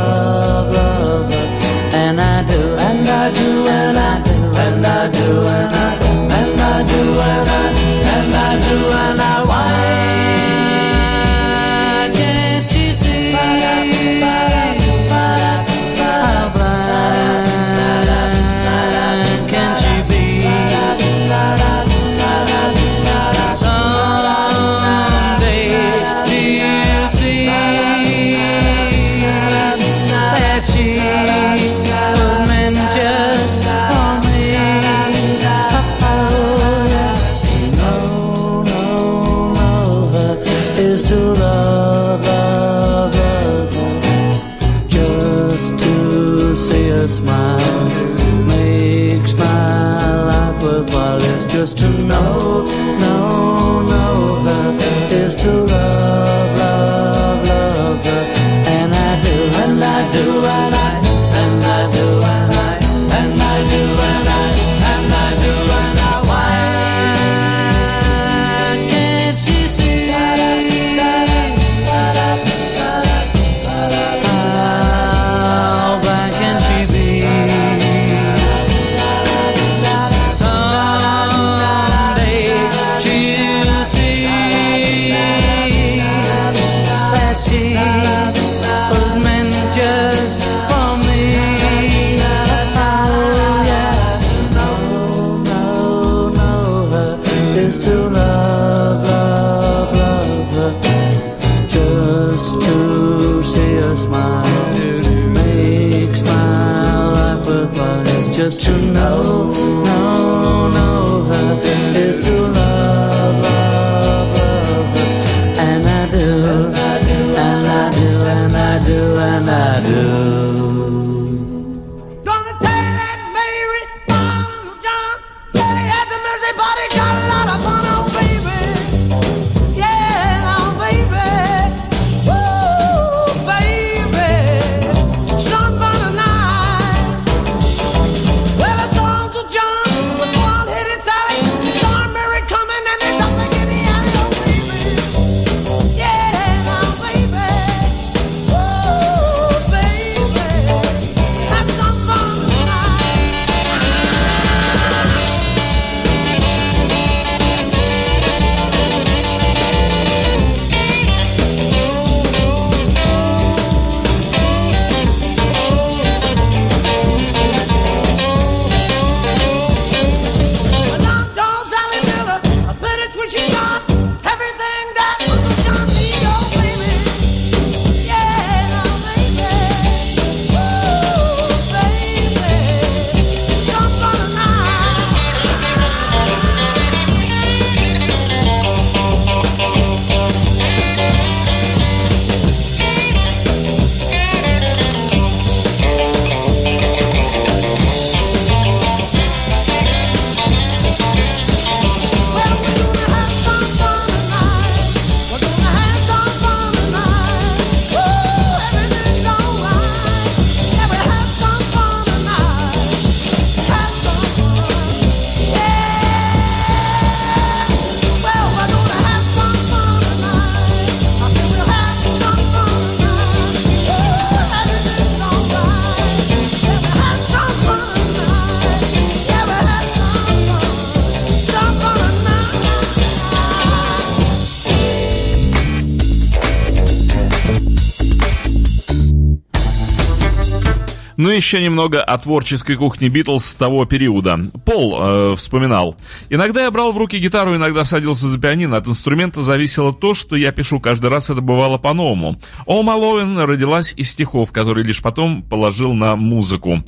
еще немного о творческой кухне Битлз с того периода. Пол э, вспоминал. «Иногда я брал в руки гитару, иногда садился за пианино. От инструмента зависело то, что я пишу. Каждый раз это бывало по-новому. О Малоуин родилась из стихов, которые лишь потом положил на музыку».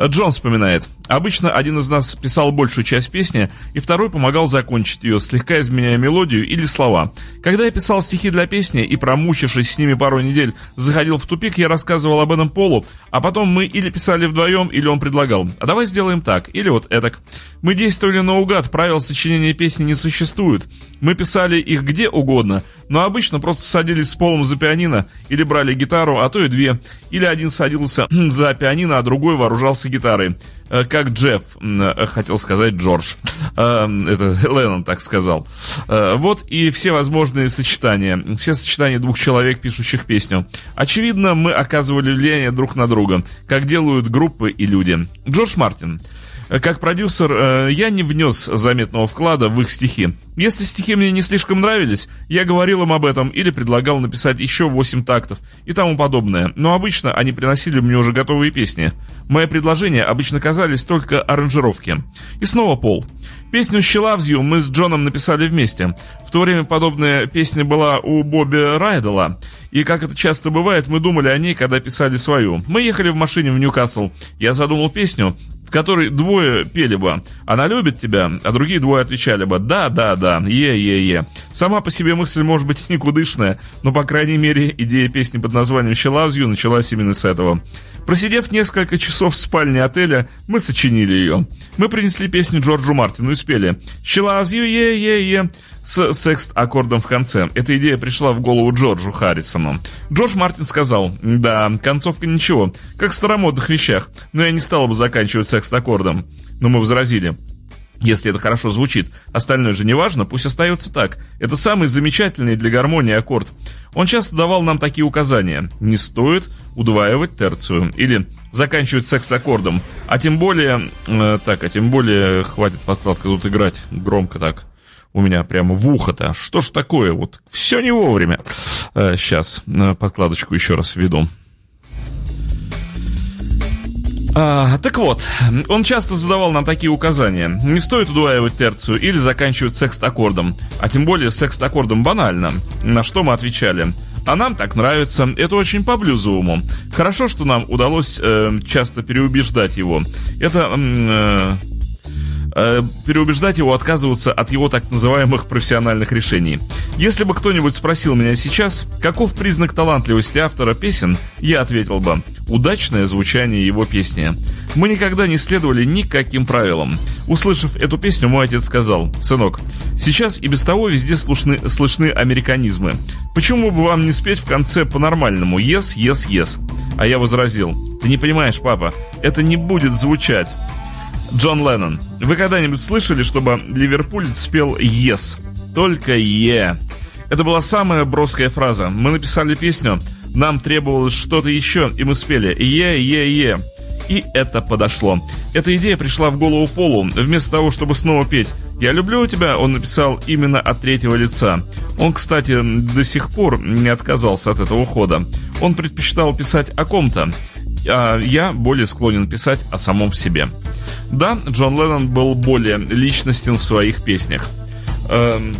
Джон вспоминает. Обычно один из нас писал большую часть песни, и второй помогал закончить ее, слегка изменяя мелодию или слова. Когда я писал стихи для песни и, промучившись с ними пару недель, заходил в тупик, я рассказывал об этом Полу, а потом мы или писали вдвоем, или он предлагал. А давай сделаем так, или вот этак. Мы действовали наугад, правил сочинения песни не существует. Мы писали их где угодно, но обычно просто садились с Полом за пианино, или брали гитару, а то и две. Или один садился за пианино, а другой вооружался гитарой. Э, Как Джефф, э, хотел сказать Джордж. Э, Это Леннон так сказал. Вот и все возможные сочетания. Все сочетания двух человек, пишущих песню. Очевидно, мы оказывали влияние друг на друга, как делают группы и люди. Джордж Мартин. Э, Как продюсер, э, я не внес заметного вклада в их стихи. Если стихи мне не слишком нравились, я говорил им об этом или предлагал написать еще 8 тактов и тому подобное, но обычно они приносили мне уже готовые песни. Мои предложения обычно казались только аранжировки. И снова Пол. Песню «She Loves You» мы с Джоном написали вместе. В то время подобная песня была у Бобби Райдела, и, как это часто бывает, мы думали о ней, когда писали свою. Мы ехали в машине в Ньюкасл. Я задумал песню, которой двое пели бы «Она любит тебя», а другие двое отвечали бы «Да, да, да, е-е-е». Сама по себе мысль может быть никудышная, но, по крайней мере, идея песни под названием «She loves you» началась именно с этого. Просидев несколько часов в спальне отеля, мы сочинили ее. Мы принесли песню Джорджу Мартину и спели «She loves you, е-е-е» с секст-аккордом в конце. Эта идея пришла в голову Джорджу Харрисону. Джордж Мартин сказал, да, концовка ничего, как в старомодных вещах, но я не стал бы заканчивать секст-аккордом. Но мы возразили, если это хорошо звучит. Остальное же не важно, пусть остается так. Это самый замечательный для гармонии аккорд. Он часто давал нам такие указания. Не стоит удваивать терцию. Или заканчивать секс-аккордом. А тем более... э, так, а тем более... Хватит подкладка тут играть. Громко так. У меня прямо в ухо-то. Что ж такое? Вот все не вовремя. сейчас подкладочку еще раз введу. А, так вот, он часто задавал нам такие указания. Не стоит удваивать терцию или заканчивать секст-аккордом. А тем более секст-аккордом банально. На что мы отвечали. А нам так нравится, это очень по-блюзовому. Хорошо, что нам удалось э, часто переубеждать его. Это... э, э, переубеждать его отказываться от его так называемых профессиональных решений. Если бы кто-нибудь спросил меня сейчас, каков признак талантливости автора песен, я ответил бы удачное звучание его песни. Мы никогда не следовали никаким правилам. Услышав эту песню, мой отец сказал, «Сынок, сейчас и без того везде слышны, слышны американизмы. Почему бы вам не спеть в конце по-нормальному «Yes, yes, yes»?» А я возразил, «Ты не понимаешь, папа, это не будет звучать». Джон Леннон. Вы когда-нибудь слышали, чтобы Ливерпуль спел «Yes»? Только «Е». Это была самая броская фраза. Мы написали песню, нам требовалось что-то еще, и мы спели «Е, Е, Е». И это подошло. Эта идея пришла в голову Полу. Вместо того, чтобы снова петь «Я люблю тебя», он написал именно от третьего лица. Он, кстати, до сих пор не отказался от этого хода. Он предпочитал писать о ком-то, а я более склонен писать о самом себе. Да, Джон Леннон был более личностен в своих песнях. Эм,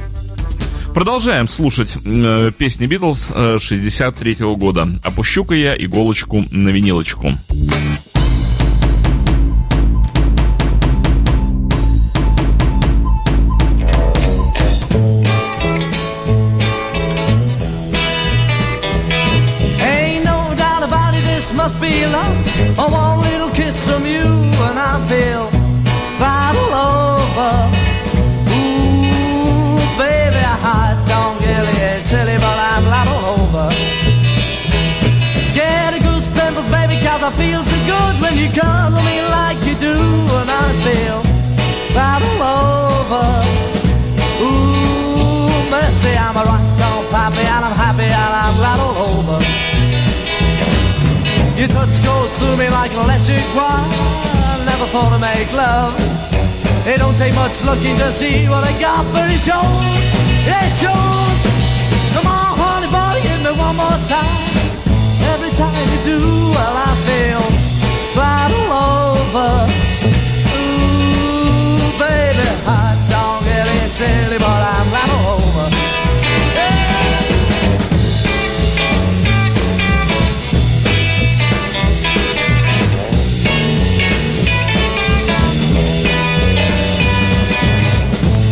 Продолжаем слушать э, песни Битлз э, 63 года. Опущу-ка я иголочку на винилочку. Ain't cuddle me like you do, and I feel right over. Ooh, mercy, I'm a rock on poppy, and I'm happy, and I'm right all over. Your touch goes through me like an electric wire. Never thought to make love. It don't take much looking to see what I got, but it shows. It shows. Come on, honey, boy, give me one more time. Every time you do, well, I feel over. Ooh, baby, I don't get it silly, but I'm all over. Yeah.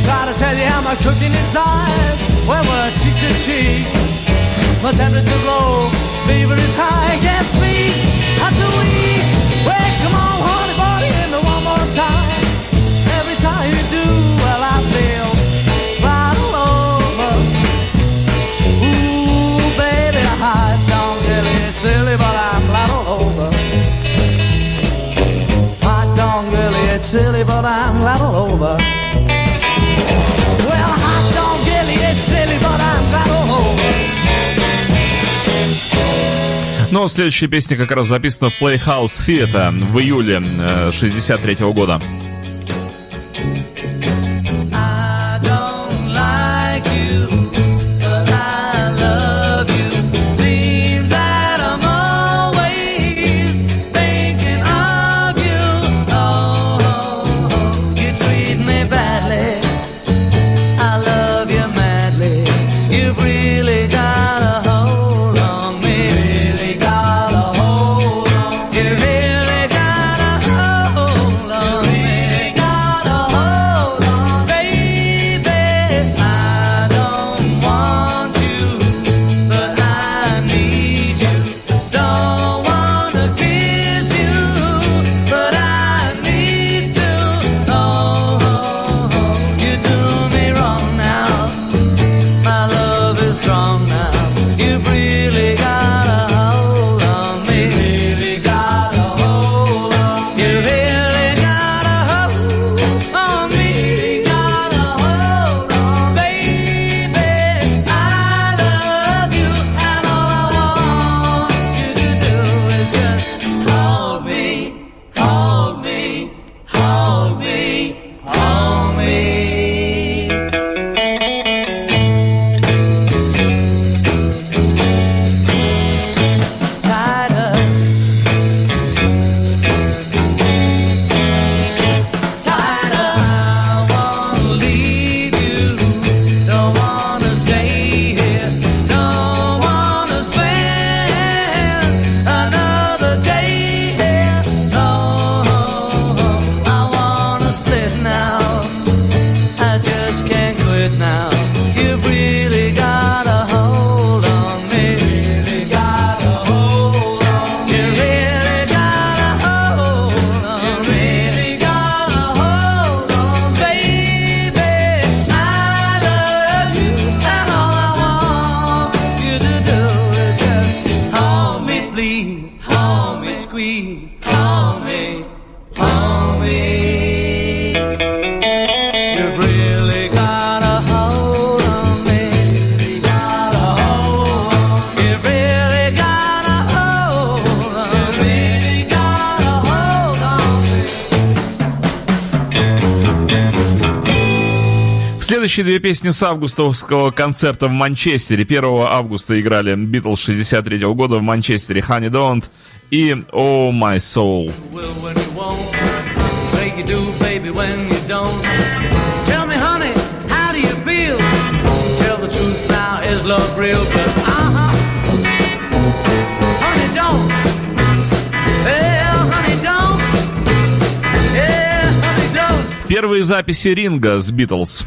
Try to tell you how my cooking is hot when we're cheek to cheek. My temperature's low, fever is high. Guess me, I'm too weak. Silly, but I'm right all over. Well, don't really get silly, but I'm right all over. Но следующая песня как раз записана в Playhouse Theatre в июле э, 63 года. Следующие две песни с августовского концерта в Манчестере. 1 августа играли Битлз 63 -го года в Манчестере «Honey Don't» и «Oh My Soul». Love real, but uh-huh. Первые записи ринга с Битлз.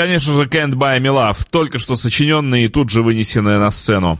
конечно же, Can't Buy Me Love, только что сочиненная и тут же вынесенная на сцену.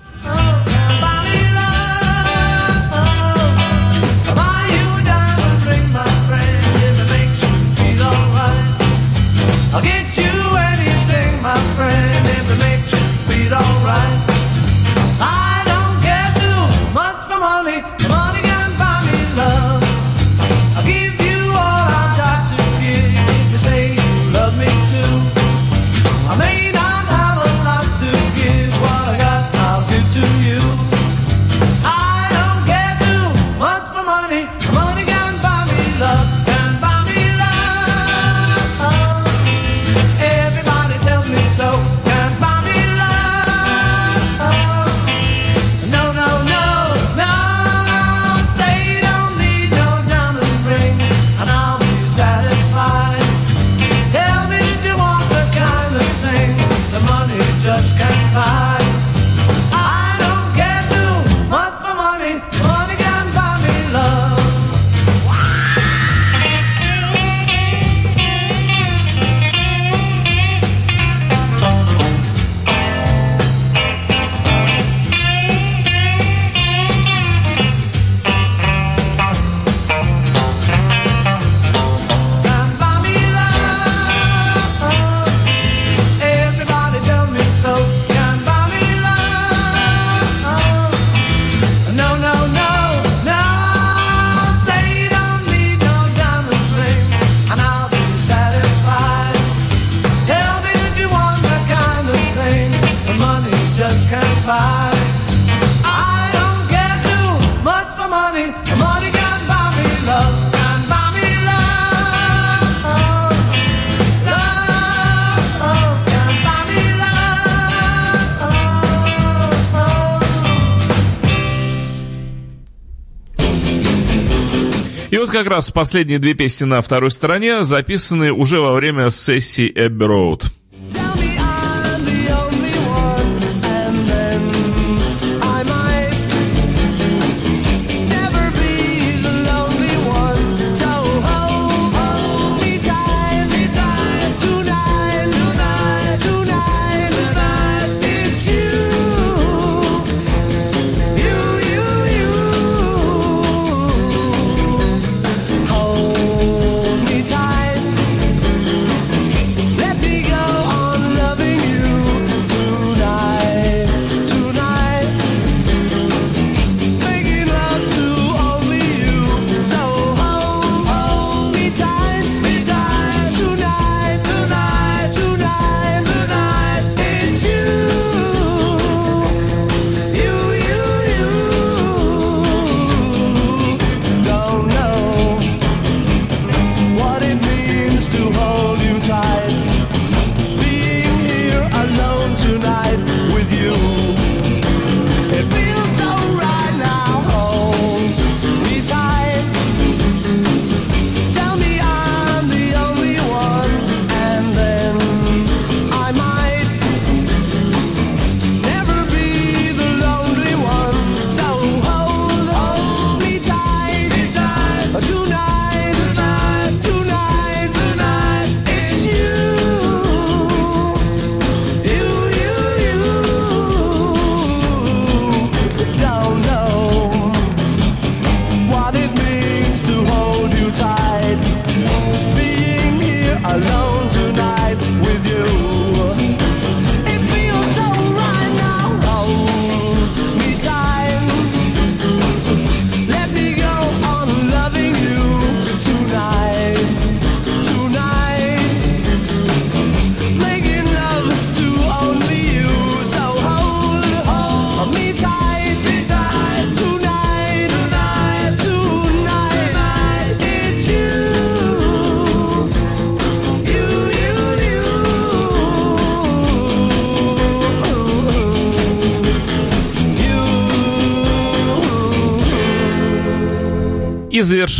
Вот как раз последние две песни на второй стороне записаны уже во время сессии Abbey Road.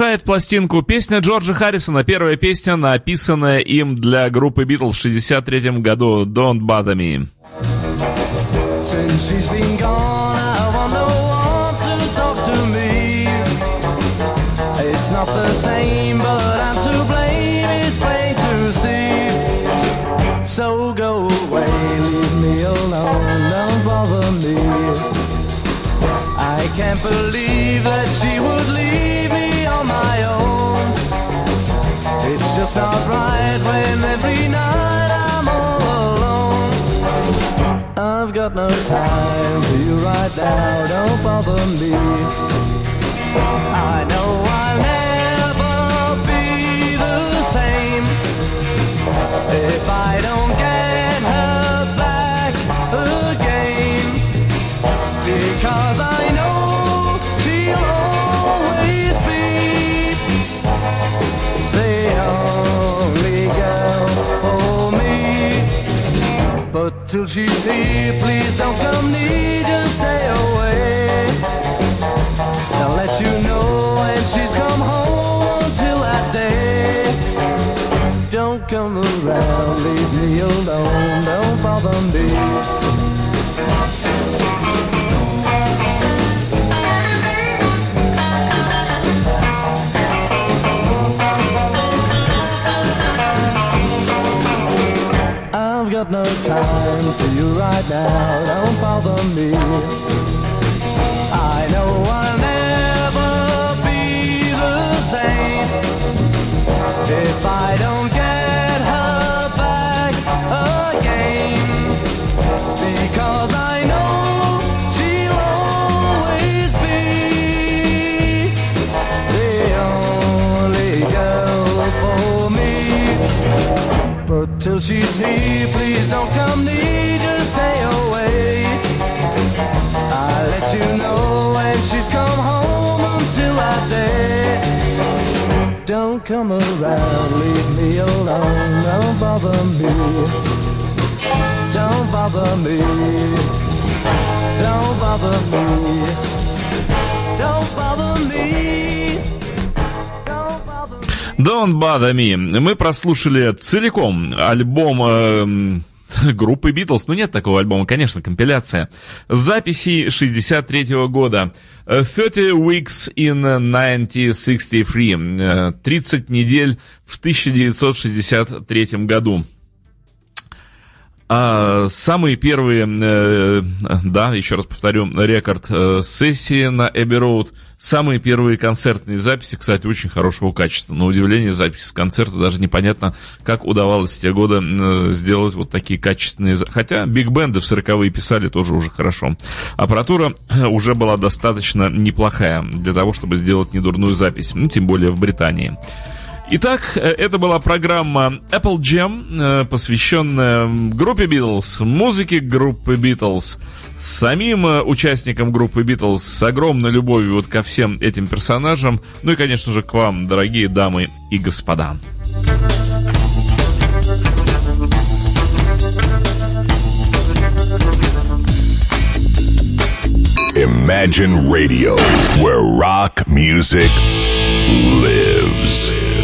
Завершает пластинку песня Джорджа Харрисона, первая песня, написанная им для группы Битлз в 63 году «Don't Bother Me». Can't believe that she Not right when every night I'm all alone. I've got no time for you right now, don't bother me. I know I'll never be the same if I don't get her back again. Because I till she's here, please don't come near, just stay away. I'll let you know when she's come home until that day. Don't come around, leave me alone, don't bother me. Till she's here, please don't come near, just stay away. I'll let you know when she's come home until that day. Don't come around, leave me alone, don't bother me. Don't bother me. Don't bother me. Don't bother me. Don't Bother Me. Мы прослушали целиком альбом эм, группы Битлз. Ну, нет такого альбома, конечно, компиляция. Записи 63 года. Э, 30 Weeks in 1963. Э, 30 недель в 1963 году. А, самые первые, э, да, еще раз повторю, рекорд э, сессии на Эбби Роуд. Самые первые концертные записи, кстати, очень хорошего качества. На удивление, записи с концерта даже непонятно, как удавалось в те годы сделать вот такие качественные... Хотя биг-бенды в 40-е писали тоже уже хорошо. Аппаратура уже была достаточно неплохая для того, чтобы сделать недурную запись. Ну, тем более в Британии. Итак, э, это была программа Apple Jam, э, посвященная группе Beatles, музыке группы Beatles, самим э, участникам группы Beatles с огромной любовью вот ко всем этим персонажам, ну и, конечно же, к вам, дорогие дамы и господа. Imagine Radio, where rock music lives.